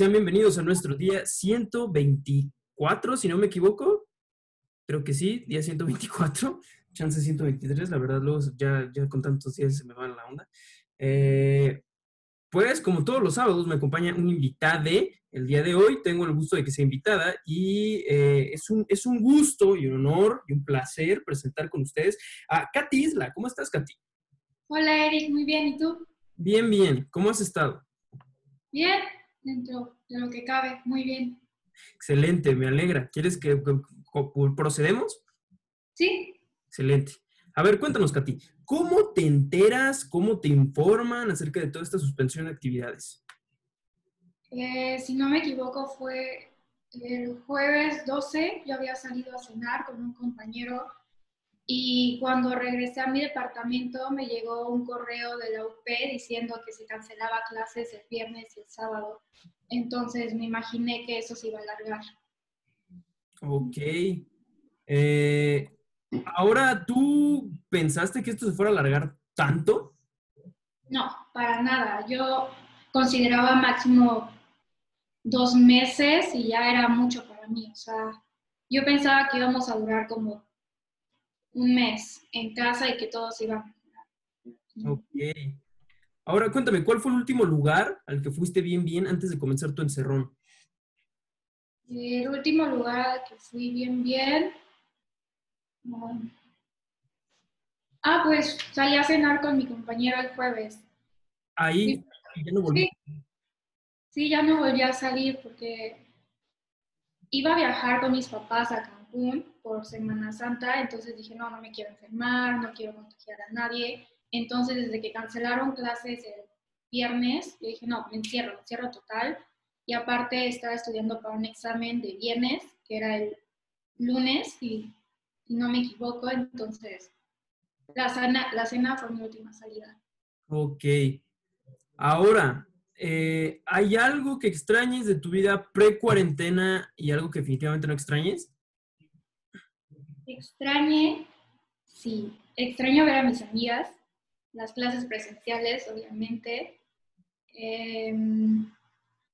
sean bienvenidos a nuestro día 124, si no me equivoco. Creo que sí, día 124, chance 123, la verdad, luego ya, ya con tantos días se me va la onda. Eh, pues como todos los sábados me acompaña un invitado. El día de hoy tengo el gusto de que sea invitada y eh, es, un, es un gusto y un honor y un placer presentar con ustedes a Katy Isla. ¿Cómo estás, Katy? Hola, Eric. Muy bien. ¿Y tú? Bien, bien. ¿Cómo has estado? Bien, dentro de lo que cabe. Muy bien. Excelente, me alegra. ¿Quieres que, procedemos? Sí. Excelente. A ver, cuéntanos, Katy, ¿cómo te enteras, cómo te informan acerca de toda esta suspensión de actividades? Eh, si no me equivoco, fue el jueves 12, yo había salido a cenar con un compañero y cuando regresé a mi departamento me llegó un correo de la UP diciendo que se cancelaba clases el viernes y el sábado. Entonces me imaginé que eso se iba a alargar. Ok. Eh, ahora, ¿tú pensaste que esto se fuera a alargar tanto? No, para nada. Yo consideraba máximo dos meses y ya era mucho para mí. O sea, yo pensaba que íbamos a durar como un mes en casa y que todos iban a Ok. Ahora cuéntame, ¿cuál fue el último lugar al que fuiste bien, bien antes de comenzar tu encerrón? El último lugar al que fui bien, bien. ah, pues salí a cenar con mi compañero el jueves. Ahí, ya no volví. Sí, ya no volví a salir porque iba a viajar con mis papás a Cancún por Semana Santa, entonces dije, no, no me quiero enfermar, no quiero contagiar a nadie. Entonces, desde que cancelaron clases el viernes, yo dije, no, me encierro, me encierro total. Y aparte estaba estudiando para un examen de viernes, que era el lunes, y, no me equivoco, entonces la cena, la cena fue mi última salida. Ok. Ahora, eh, ¿hay algo que extrañes de tu vida pre-cuarentena y algo que definitivamente no extrañes? Extrañe, sí. Extraño ver a mis amigas, las clases presenciales, obviamente. Em,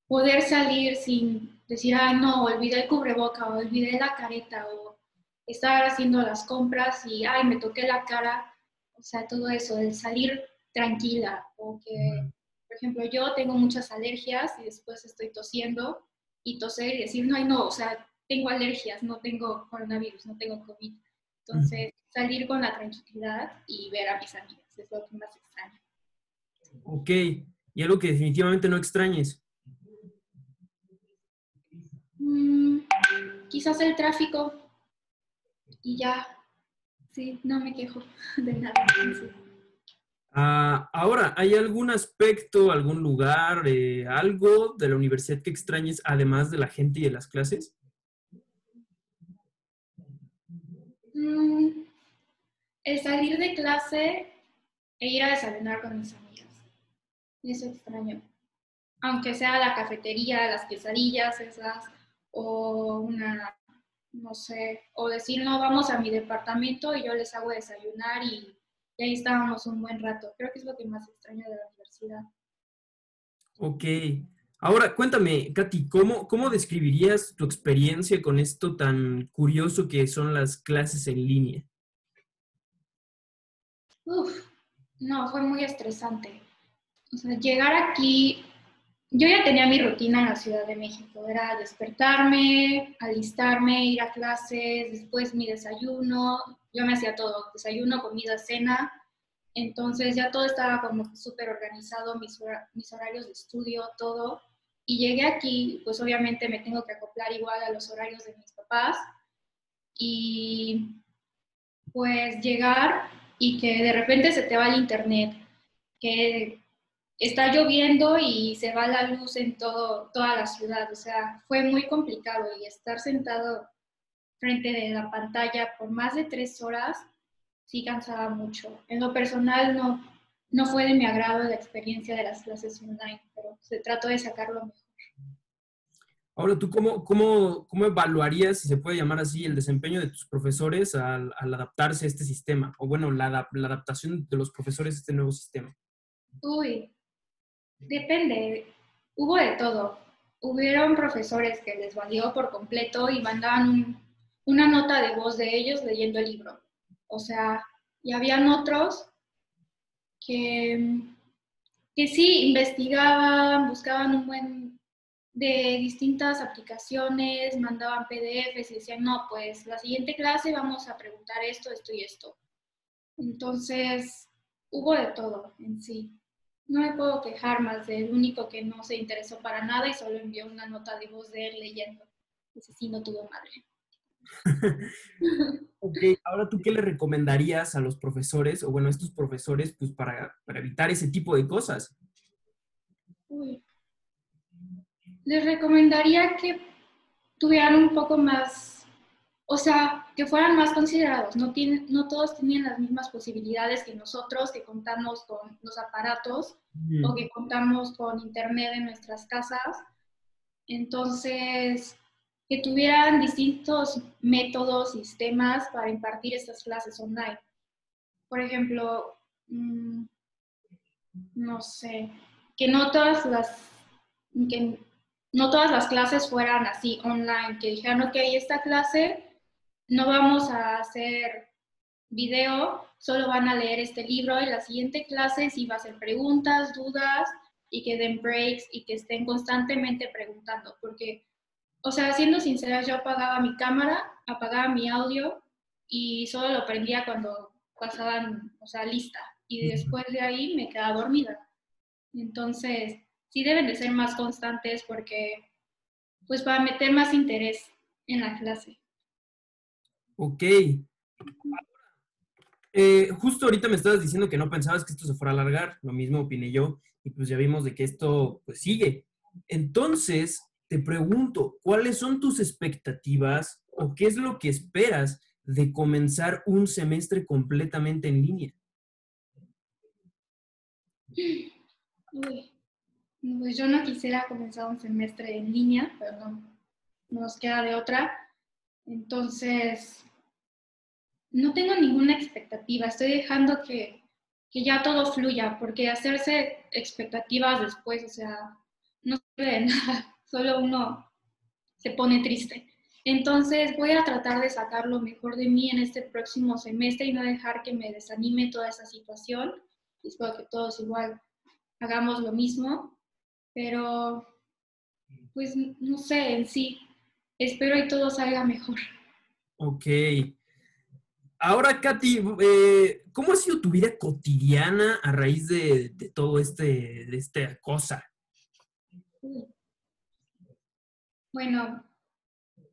poder salir sin decir, ah, no, olvidé el cubreboca o olvidé la careta o estar haciendo las compras y, ay, me toqué la cara. O sea, todo eso, el salir tranquila o que por ejemplo, yo tengo muchas alergias y después estoy tosiendo y toser y decir, no, no, o sea, tengo alergias, no tengo coronavirus, no tengo COVID. Entonces, salir con la tranquilidad y ver a mis amigas es lo que más extraño. Ok, y algo que definitivamente no extrañes. Mm, quizás el tráfico y ya, sí, no me quejo de nada. Ah, ahora, ¿hay algún aspecto, algún lugar, eh, algo de la universidad que extrañes además de la gente y de las clases? El salir de clase e ir a desayunar con mis amigas. Eso extraño. Aunque sea la cafetería, las quesadillas esas, o una, no sé, o decir, no, vamos a mi departamento y yo les hago desayunar y y ahí estábamos un buen rato. Creo que es lo que más extraño de la universidad. Ok. Ahora, cuéntame, Katy, ¿cómo, ¿cómo describirías tu experiencia con esto tan curioso que son las clases en línea? Uf, no, fue muy estresante. O sea, llegar aquí, yo ya tenía mi rutina en la Ciudad de México, era despertarme, alistarme, ir a clases, después mi desayuno, yo me hacía todo, desayuno, comida, cena, entonces ya todo estaba como súper organizado, mis, mis horarios de estudio, todo. Y llegué aquí, pues obviamente me tengo que acoplar igual a los horarios de mis papás. Y pues llegar y que de repente se te va el internet, que está lloviendo y se va la luz en todo, toda la ciudad. O sea, fue muy complicado y estar sentado frente de la pantalla por más de tres horas, sí cansaba mucho. En lo personal no, no fue de mi agrado la experiencia de las clases online, pero se trató de sacarlo mejor. Ahora, ¿tú cómo, cómo, cómo evaluarías, si se puede llamar así, el desempeño de tus profesores al, adaptarse a este sistema? O bueno, la, la adaptación de los profesores a este nuevo sistema. Uy, depende. Hubo de todo. hubieron profesores que les valió por completo y mandaban una nota de voz de ellos leyendo el libro. O sea, y habían otros que, que sí investigaban, buscaban un buen de distintas aplicaciones, mandaban PDFs y decían, no, pues la siguiente clase vamos a preguntar esto, esto y esto. Entonces, hubo de todo en sí. No me puedo quejar más del único que no se interesó para nada y solo envió una nota de voz de él leyendo. Ese sí no tuvo madre. ok, ahora tú qué le recomendarías a los profesores, o bueno, a estos profesores, pues para, para evitar ese tipo de cosas? Uy. Les recomendaría que tuvieran un poco más, o sea, que fueran más considerados. No, tienen, no todos tienen las mismas posibilidades que nosotros, que contamos con los aparatos mm. o que contamos con internet en nuestras casas. Entonces, que tuvieran distintos métodos, sistemas para impartir estas clases online. Por ejemplo, mm, no sé, que no todas las, que no todas las clases fueran así online, que dijeran, ok, esta clase no vamos a hacer video, solo van a leer este libro y la siguiente clase sí va a hacer preguntas, dudas y que den breaks y que estén constantemente preguntando, porque o sea, siendo sincera, yo apagaba mi cámara, apagaba mi audio y solo lo prendía cuando pasaban, o sea, lista. Y después de ahí me quedaba dormida. Entonces, sí deben de ser más constantes porque, pues, para meter más interés en la clase. Ok. Eh, justo ahorita me estabas diciendo que no pensabas que esto se fuera a alargar, lo mismo opiné yo, y pues ya vimos de que esto pues sigue. Entonces, te pregunto, ¿cuáles son tus expectativas o qué es lo que esperas de comenzar un semestre completamente en línea? pues yo no quisiera comenzar un semestre en línea, pero no, nos queda de otra. Entonces, no tengo ninguna expectativa, estoy dejando que, que ya todo fluya, porque hacerse expectativas después, o sea, no sirve de nada solo uno se pone triste. Entonces voy a tratar de sacar lo mejor de mí en este próximo semestre y no dejar que me desanime toda esa situación. espero que todos igual hagamos lo mismo, pero pues no sé, en sí, espero y todo salga mejor. Ok. Ahora, Katy, eh, ¿cómo ha sido tu vida cotidiana a raíz de, todo este, de esta cosa? Bueno,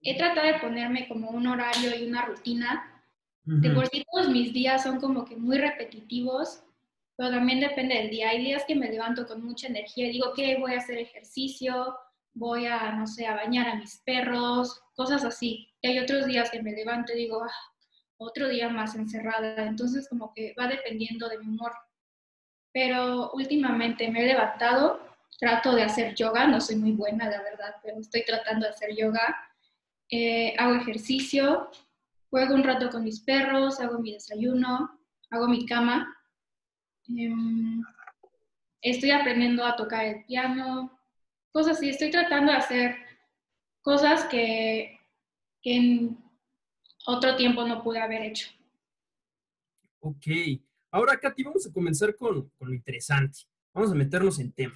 he tratado de ponerme como un horario y una rutina. De por sí todos mis días son como que muy repetitivos, pero también depende del día. Hay días que me levanto con mucha energía y digo que voy a hacer ejercicio, voy a, no sé, a bañar a mis perros, cosas así. Y hay otros días que me levanto y digo, ah, otro día más encerrada. Entonces como que va dependiendo de mi humor. Pero últimamente me he levantado trato de hacer yoga, no soy muy buena, la verdad, pero estoy tratando de hacer yoga. Eh, hago ejercicio, juego un rato con mis perros, hago mi desayuno, hago mi cama. Em, estoy aprendiendo a tocar el piano, cosas así. Estoy tratando de hacer cosas que, en otro tiempo no pude haber hecho. Ok. Ahora, Katy, vamos a comenzar con, con lo interesante. Vamos a meternos en tema.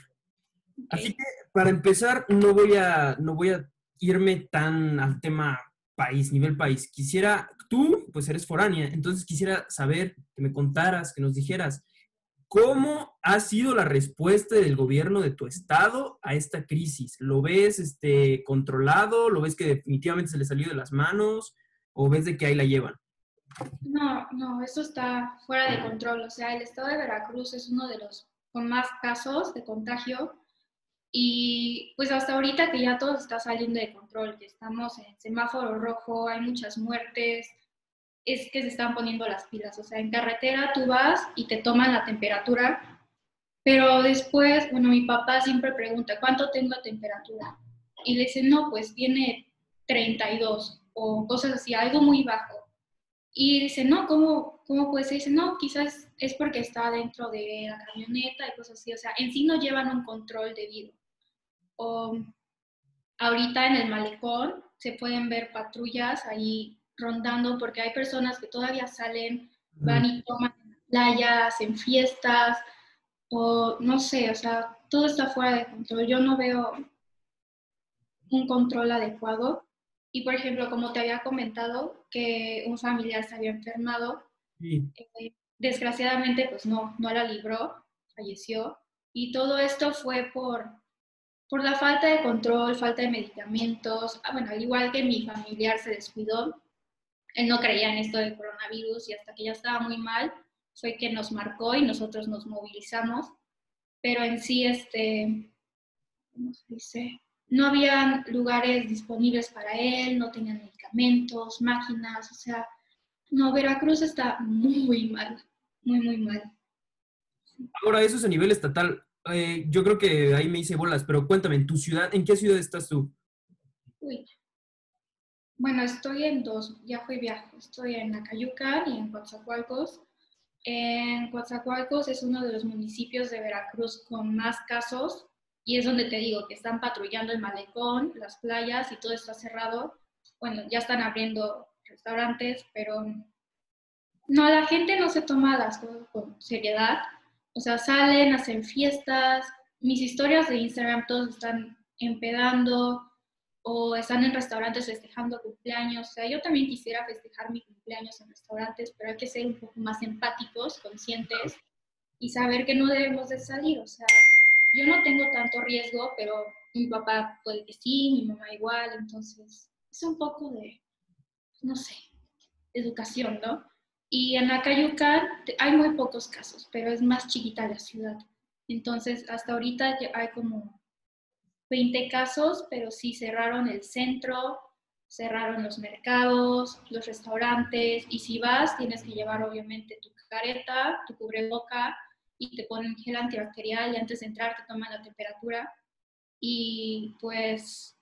Así que para empezar, no voy a, no voy a irme tan al tema país, nivel país. Quisiera, tú, pues eres foránea, entonces quisiera saber, que me contaras, que nos dijeras, ¿cómo ha sido la respuesta del gobierno de tu estado a esta crisis? ¿Lo ves este, controlado? ¿Lo ves que definitivamente se le salió de las manos? ¿O ves de que ahí la llevan? No, no, eso está fuera de control. O sea, el estado de Veracruz es uno de los con más casos de contagio y pues hasta ahorita que ya todo está saliendo de control, que estamos en semáforo rojo, hay muchas muertes, es que se están poniendo las pilas. O sea, en carretera tú vas y te toman la temperatura, pero después, bueno, mi papá siempre pregunta, ¿cuánto tengo temperatura? Y le dice, no, pues tiene 32 o cosas así, algo muy bajo. Y dice, no, ¿cómo, cómo puede ser? Dice, no, quizás es porque está dentro de la camioneta y cosas así. O sea, en sí no llevan un control debido. O ahorita en el malecón se pueden ver patrullas ahí rondando porque hay personas que todavía salen, van y toman playas, en fiestas, o no sé, o sea, todo está fuera de control. Yo no veo un control adecuado. Y por ejemplo, como te había comentado, que un familiar se había enfermado, eh, desgraciadamente pues no, no la libró, falleció. Y todo esto fue por, por la falta de control, falta de medicamentos. Ah, bueno, al igual que mi familiar se descuidó, él no creía en esto del coronavirus y hasta que ya estaba muy mal, fue que nos marcó y nosotros nos movilizamos, pero en sí, este, ¿cómo se dice? No había lugares disponibles para él, no tenían medicamentos, máquinas, o sea, no, Veracruz está muy mal, muy, muy mal. Ahora, eso es a nivel estatal. Eh, yo creo que ahí me hice bolas, pero cuéntame, ¿en tu ciudad, en qué ciudad estás tú? Uy. Bueno, estoy en dos, viajo y viajo. Estoy en Acayucan y en Coatzacoalcos. En Coatzacoalcos es uno de los municipios de Veracruz con más casos y es donde te digo que están patrullando el malecón, las playas y todo está cerrado. Bueno, ya están abriendo restaurantes, pero no, la gente no se toma las cosas con seriedad. O sea, salen, hacen fiestas. Mis historias de Instagram todos están empedando, o están en restaurantes festejando cumpleaños. O sea, yo también quisiera festejar mi cumpleaños en restaurantes, pero hay que ser un poco más empáticos, conscientes y saber que no debemos de salir. O sea, yo no tengo tanto riesgo, pero mi papá puede que sí, mi mamá igual, entonces es un poco de, no sé, educación, ¿no? Y en Acayucan hay muy pocos casos, pero es más chiquita la ciudad. Entonces, hasta ahorita hay como 20 casos, pero sí cerraron el centro, cerraron los mercados, los restaurantes, y si vas tienes que llevar obviamente tu careta, tu cubreboca, y te ponen gel antibacterial y antes de entrar te toman la temperatura. Y pues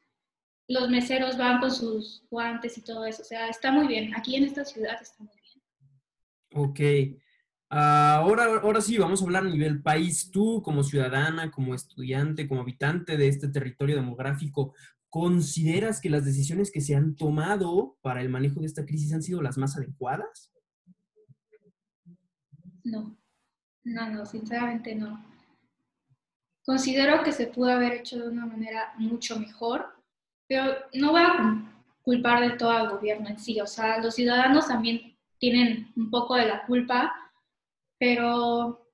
los meseros van con sus guantes y todo eso. O sea, está muy bien. Aquí en esta ciudad está muy bien. Ok. Ahora, ahora sí, vamos a hablar a nivel país. Tú, como ciudadana, como estudiante, como habitante de este territorio demográfico, ¿consideras que las decisiones que se han tomado para el manejo de esta crisis han sido las más adecuadas? No, no, no, sinceramente no. Considero que se pudo haber hecho de una manera mucho mejor, pero no voy a culpar de todo al gobierno en sí. O sea, los ciudadanos también tienen un poco de la culpa pero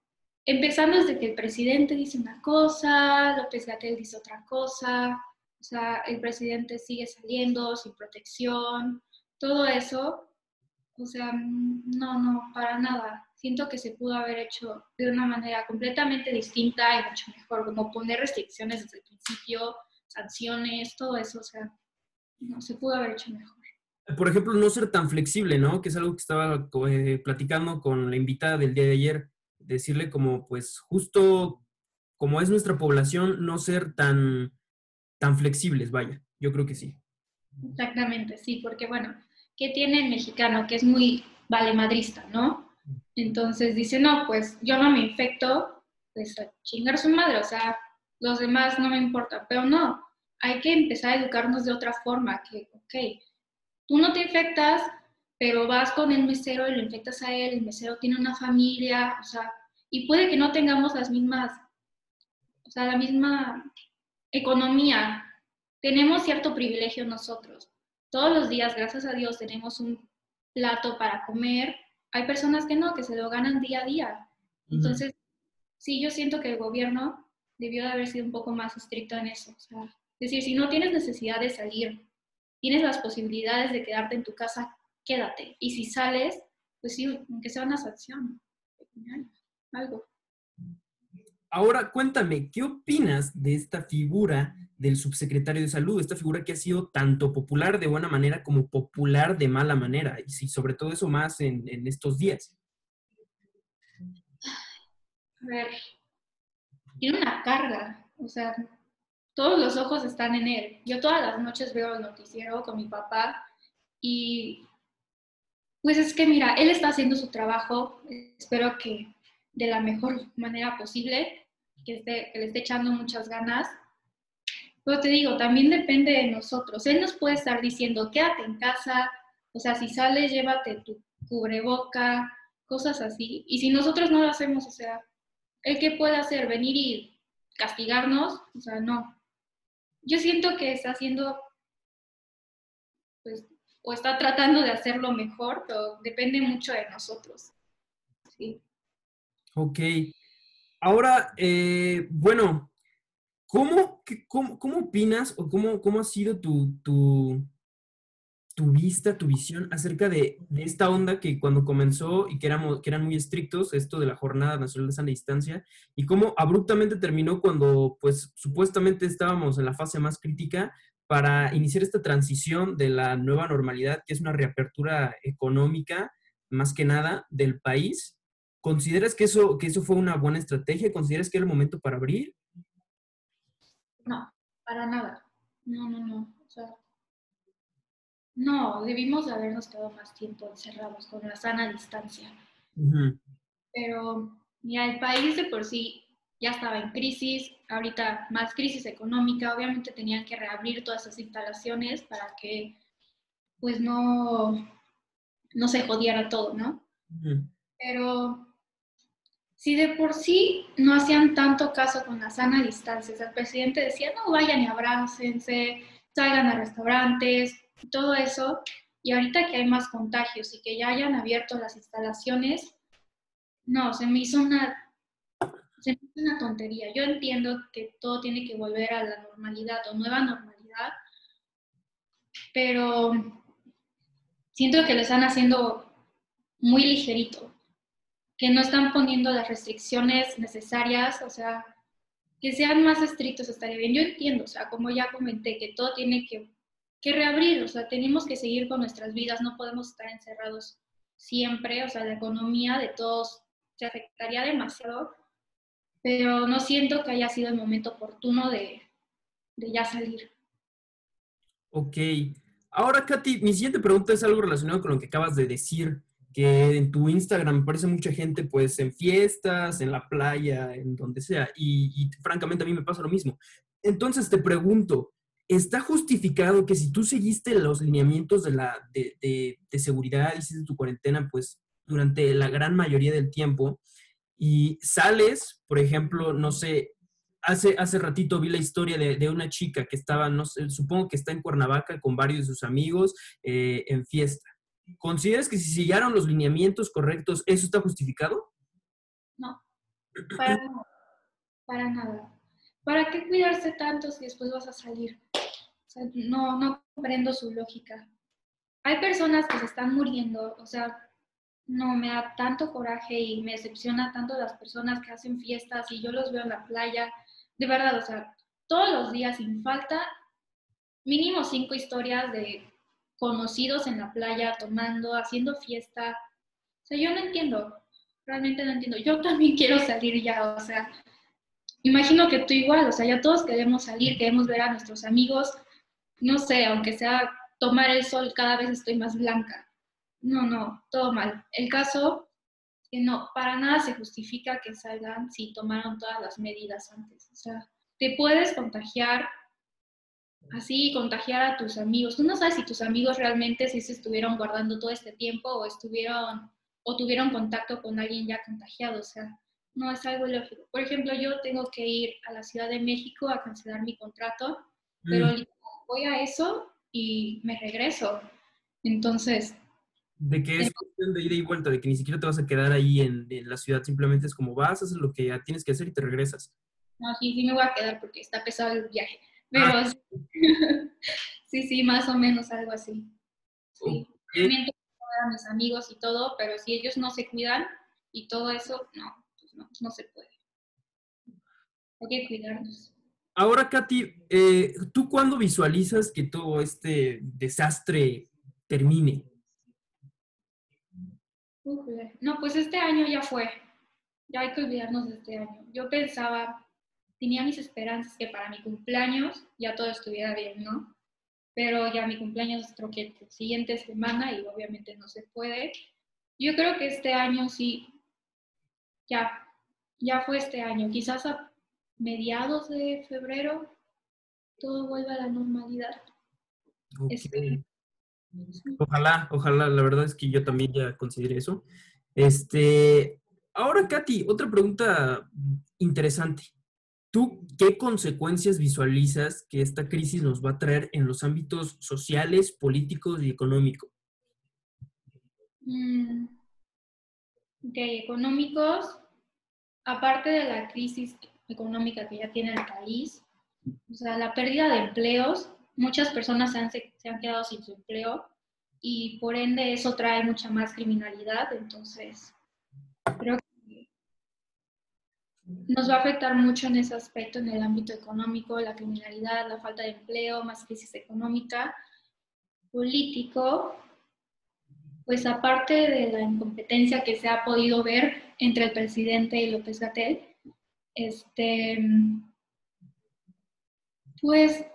empezando desde que el presidente dice una cosa, López Gatel dice otra cosa, o sea, el presidente sigue saliendo sin protección, todo eso, o sea, no, no, para nada. Siento que se pudo haber hecho de una manera completamente distinta y mucho mejor, como poner restricciones desde el principio, sanciones, todo eso, o sea, no, se pudo haber hecho mejor por ejemplo, no ser tan flexible, ¿no? Que es algo que estaba eh, platicando con la invitada del día de ayer, decirle como, pues, justo como es nuestra población, no ser tan, tan flexibles, vaya, yo creo que sí. Exactamente, sí, porque bueno, ¿qué tiene el mexicano? Que es muy valemadrista, ¿no? Entonces dice, no, pues yo no me infecto, pues a chingar su madre, o sea, los demás no me importan, pero no, hay que empezar a educarnos de otra forma, que, ok, Tú no te infectas, pero vas con el mesero y lo infectas a él, el mesero tiene una familia, o sea, y puede que no tengamos las mismas, o sea, la misma economía. Tenemos cierto privilegio nosotros. Todos los días, gracias a Dios, tenemos un plato para comer. Hay personas que no, que se lo ganan día a día. Entonces, sí, yo siento que el gobierno debió de haber sido un poco más estricto en eso. O sea, es decir, si no tienes necesidad de salir tienes las posibilidades de quedarte en tu casa, quédate. Y si sales, pues sí, aunque sea una sanción, algo. Ahora, cuéntame, ¿qué opinas de esta figura del subsecretario de salud? Esta figura que ha sido tanto popular de buena manera como popular de mala manera. Y sí, sobre todo eso más en, en estos días. A ver, tiene una carga. O sea, todos los ojos están en él. Yo todas las noches veo el noticiero con mi papá y pues es que mira, él está haciendo su trabajo, espero que de la mejor manera posible, que, esté, que le esté echando muchas ganas, Pero te digo, también depende de nosotros. Él nos puede estar diciendo, quédate en casa, o sea, si sales, llévate tu cubreboca, cosas así. Y si nosotros no lo hacemos, o sea, ¿el qué puede hacer? ¿Venir y castigarnos? O sea, no. Yo siento que está haciendo, pues, o está tratando de hacerlo mejor, pero depende mucho de nosotros. Sí. Ok. Ahora, eh, bueno, ¿cómo, cómo, cómo, opinas o cómo, cómo ha sido tu, tu, tu vista, tu visión acerca de, de, esta onda que cuando comenzó y que, éramos, que eran muy estrictos, esto de la Jornada Nacional de Sana Distancia, y cómo abruptamente terminó cuando, pues, supuestamente estábamos en la fase más crítica para iniciar esta transición de la nueva normalidad, que es una reapertura económica, más que nada, del país. ¿Consideras que eso, que eso fue una buena estrategia? ¿Consideras que era el momento para abrir? No, para nada. No, no, no. O sea, no, debimos habernos quedado más tiempo encerrados con la sana distancia. Pero ya el país de por sí ya estaba en crisis, ahorita más crisis económica, obviamente tenían que reabrir todas esas instalaciones para que pues no, no se jodiera todo, ¿no? Pero si de por sí no hacían tanto caso con la sana distancia, el presidente decía, no vayan y abrácense, salgan a restaurantes, todo eso, y ahorita que hay más contagios y que ya hayan abierto las instalaciones, no, se me hizo una, se me hizo una tontería. Yo entiendo que todo tiene que volver a la normalidad o nueva normalidad, pero siento que lo están haciendo muy ligerito, que no están poniendo las restricciones necesarias, o sea, que sean más estrictos estaría bien. Yo entiendo, o sea, como ya comenté, que todo tiene que que reabrir, o sea, tenemos que seguir con nuestras vidas, no podemos estar encerrados siempre, o sea, la economía de todos se afectaría demasiado, pero no siento que haya sido el momento oportuno de, de ya salir. Ok. Ahora, Katy, mi siguiente pregunta es algo relacionado con lo que acabas de decir, que en tu Instagram aparece mucha gente pues en fiestas, en la playa, en donde sea, y francamente a mí me pasa lo mismo. Entonces te pregunto, está justificado que si tú seguiste los lineamientos de, la, de, de, seguridad, hiciste tu cuarentena, pues durante la gran mayoría del tiempo, y sales, por ejemplo, no sé, hace, hace ratito vi la historia de, de una chica que estaba, no sé, supongo que está en Cuernavaca con varios de sus amigos eh, en fiesta. ¿Consideras que si siguieron los lineamientos correctos, eso está justificado? No, para nada. Para nada. ¿Para qué cuidarse tanto si después vas a salir? No, no comprendo su lógica. Hay personas que se están muriendo, o sea, no me da tanto coraje y me decepciona tanto las personas que hacen fiestas y yo los veo en la playa. De verdad, o sea, todos los días sin falta, mínimo cinco historias de conocidos en la playa tomando, haciendo fiesta. O sea, yo no entiendo, realmente no entiendo. Yo también quiero salir ya, o sea, imagino que tú igual, o sea, ya todos queremos salir, queremos ver a nuestros amigos, no sé, aunque sea tomar el sol, cada vez estoy más blanca. No, no, todo mal. El caso que no, para nada se justifica que salgan si tomaron todas las medidas antes. O sea, te puedes contagiar así, contagiar a tus amigos. Tú no sabes si tus amigos realmente sí se estuvieron guardando todo este tiempo o estuvieron o tuvieron contacto con alguien ya contagiado. O sea, no es algo lógico. Por ejemplo, yo tengo que ir a la Ciudad de México a cancelar mi contrato, pero mm voy a eso y me regreso. Entonces... De que es cuestión de ida y vuelta, de que ni siquiera te vas a quedar ahí en, la ciudad, simplemente es como vas, haces lo que ya tienes que hacer y te regresas. No, sí, sí me voy a quedar porque está pesado el viaje. Pero ah. sí, sí, más o menos algo así. Sí. También a mis amigos y todo, pero si ellos no se cuidan y todo eso, no, pues no, no se puede. Hay que cuidarnos. Ahora, Katy, eh, ¿tú cuándo visualizas que todo este desastre termine? No, pues este año ya fue. Ya hay que olvidarnos de este año. Yo pensaba, tenía mis esperanzas que para mi cumpleaños ya todo estuviera bien, ¿no? Pero ya mi cumpleaños creo que la siguiente semana y obviamente no se puede. Yo creo que este año sí, ya, ya fue este año. Quizás a mediados de febrero todo vuelva a la normalidad. Este, ojalá, ojalá, la verdad es que yo también ya consideré eso. Este, ahora, Katy, otra pregunta interesante. ¿Tú qué consecuencias visualizas que esta crisis nos va a traer en los ámbitos sociales, políticos y económicos? Mm, ok, económicos, aparte de la crisis económica que ya tiene el país, o sea, la pérdida de empleos, muchas personas se han, se han quedado sin su empleo y por ende eso trae mucha más criminalidad, entonces creo que nos va a afectar mucho en ese aspecto, en el ámbito económico, la criminalidad, la falta de empleo, más crisis económica, político, pues aparte de la incompetencia que se ha podido ver entre el presidente y López Gatel, este, pues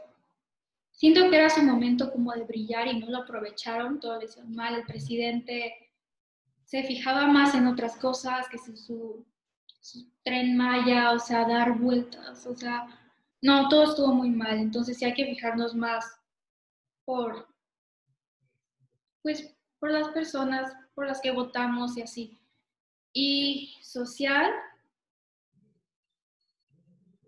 siento que era su momento como de brillar y no lo aprovecharon, todo lo hicieron mal, el presidente se fijaba más en otras cosas que su, su tren Maya, o sea, dar vueltas, o sea, no, todo estuvo muy mal, entonces sí hay que fijarnos más por, pues, por las personas por las que votamos y así. Y social,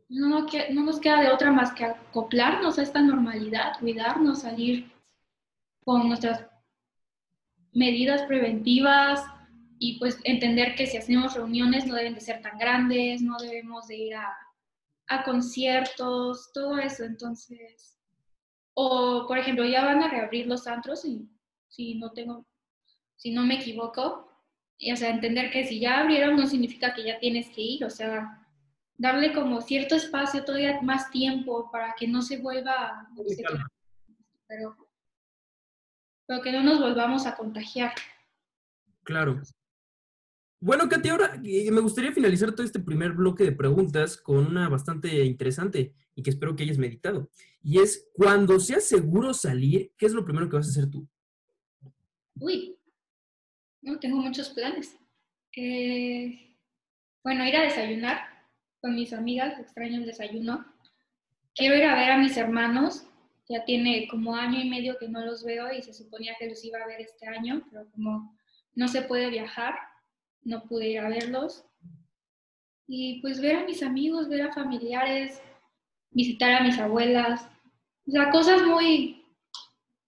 no, no nos queda de otra más que acoplarnos a esta normalidad, cuidarnos, salir con nuestras medidas preventivas y pues entender que si hacemos reuniones no deben de ser tan grandes, no debemos de ir a, conciertos, todo eso. Entonces, o por ejemplo, ya van a reabrir los antros y si no tengo, si no me equivoco, o sea, entender que si ya abrieron no significa que ya tienes que ir, o sea, darle como cierto espacio, todavía más tiempo para que no se vuelva, pero, pero que no nos volvamos a contagiar. Claro. Bueno, Katy, ahora eh, me gustaría finalizar todo este primer bloque de preguntas con una bastante interesante y que espero que hayas meditado. Y es, cuando seas seguro salir, ¿qué es lo primero que vas a hacer tú? Uy, no, tengo muchos planes. Eh, bueno, ir a desayunar con mis amigas, extraño el desayuno. Quiero ir a ver a mis hermanos, ya tiene como año y medio que no los veo y se suponía que los iba a ver este año, pero como no se puede viajar, no pude ir a verlos. Y pues ver a mis amigos, ver a familiares, visitar a mis abuelas, o sea, cosas muy,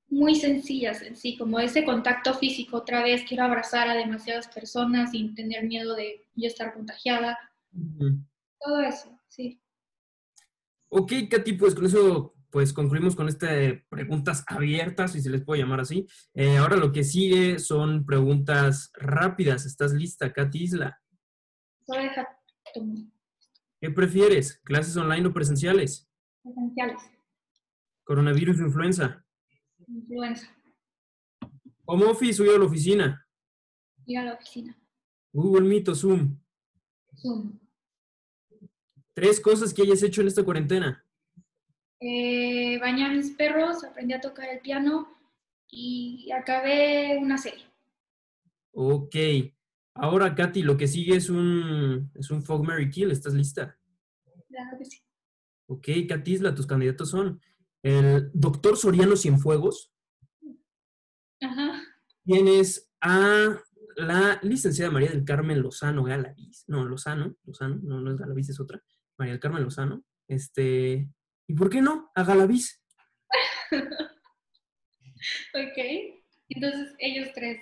muy sencillas en sí, como ese contacto físico otra vez, quiero abrazar a demasiadas personas sin tener miedo de yo estar contagiada. Todo eso, sí. Ok, Katy, pues con eso pues concluimos con estas preguntas abiertas, si se les puede llamar así. Eh, ahora lo que sigue son preguntas rápidas. ¿Estás lista, Katy Isla? ¿Qué prefieres? ¿Clases online o presenciales? Presenciales. ¿Coronavirus o influenza? Influenza. ¿Home office o ir a la oficina? Ir a la oficina. ¿Google Meet o Zoom? Zoom. Tres cosas que hayas hecho en esta cuarentena. Eh, bañé a mis perros, aprendí a tocar el piano y acabé una serie. Ok. Ahora, Katy, lo que sigue es un, es un Fog Mary Kill. ¿Estás lista? Claro que sí. Ok, Katy Isla, tus candidatos son el doctor Soriano Cienfuegos. Ajá. Tienes a la licenciada María del Carmen Lozano Galaviz. No, Lozano, Lozano, no, no es Galaviz, es otra. María del Carmen Lozano. Este, ¿y por qué no? A Galaviz. ok. Entonces, ellos tres.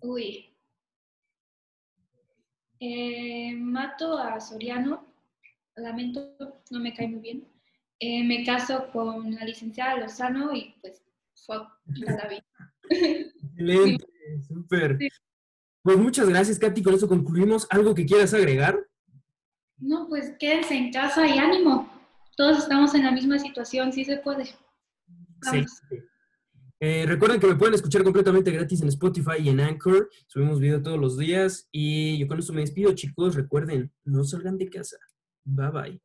Uy. Eh, mato a Soriano. Lamento, no me cae muy bien. Eh, me caso con la licenciada Lozano y pues fue la vida. Excelente, súper. Pues muchas gracias, Katy. Con eso concluimos. ¿Algo que quieras agregar? No, pues quédense en casa y ánimo. Todos estamos en la misma situación, sí se puede. Sí. Eh, recuerden que me pueden escuchar completamente gratis en Spotify y en Anchor. Subimos video todos los días. Y yo con eso me despido, chicos. Recuerden, no salgan de casa. Bye bye.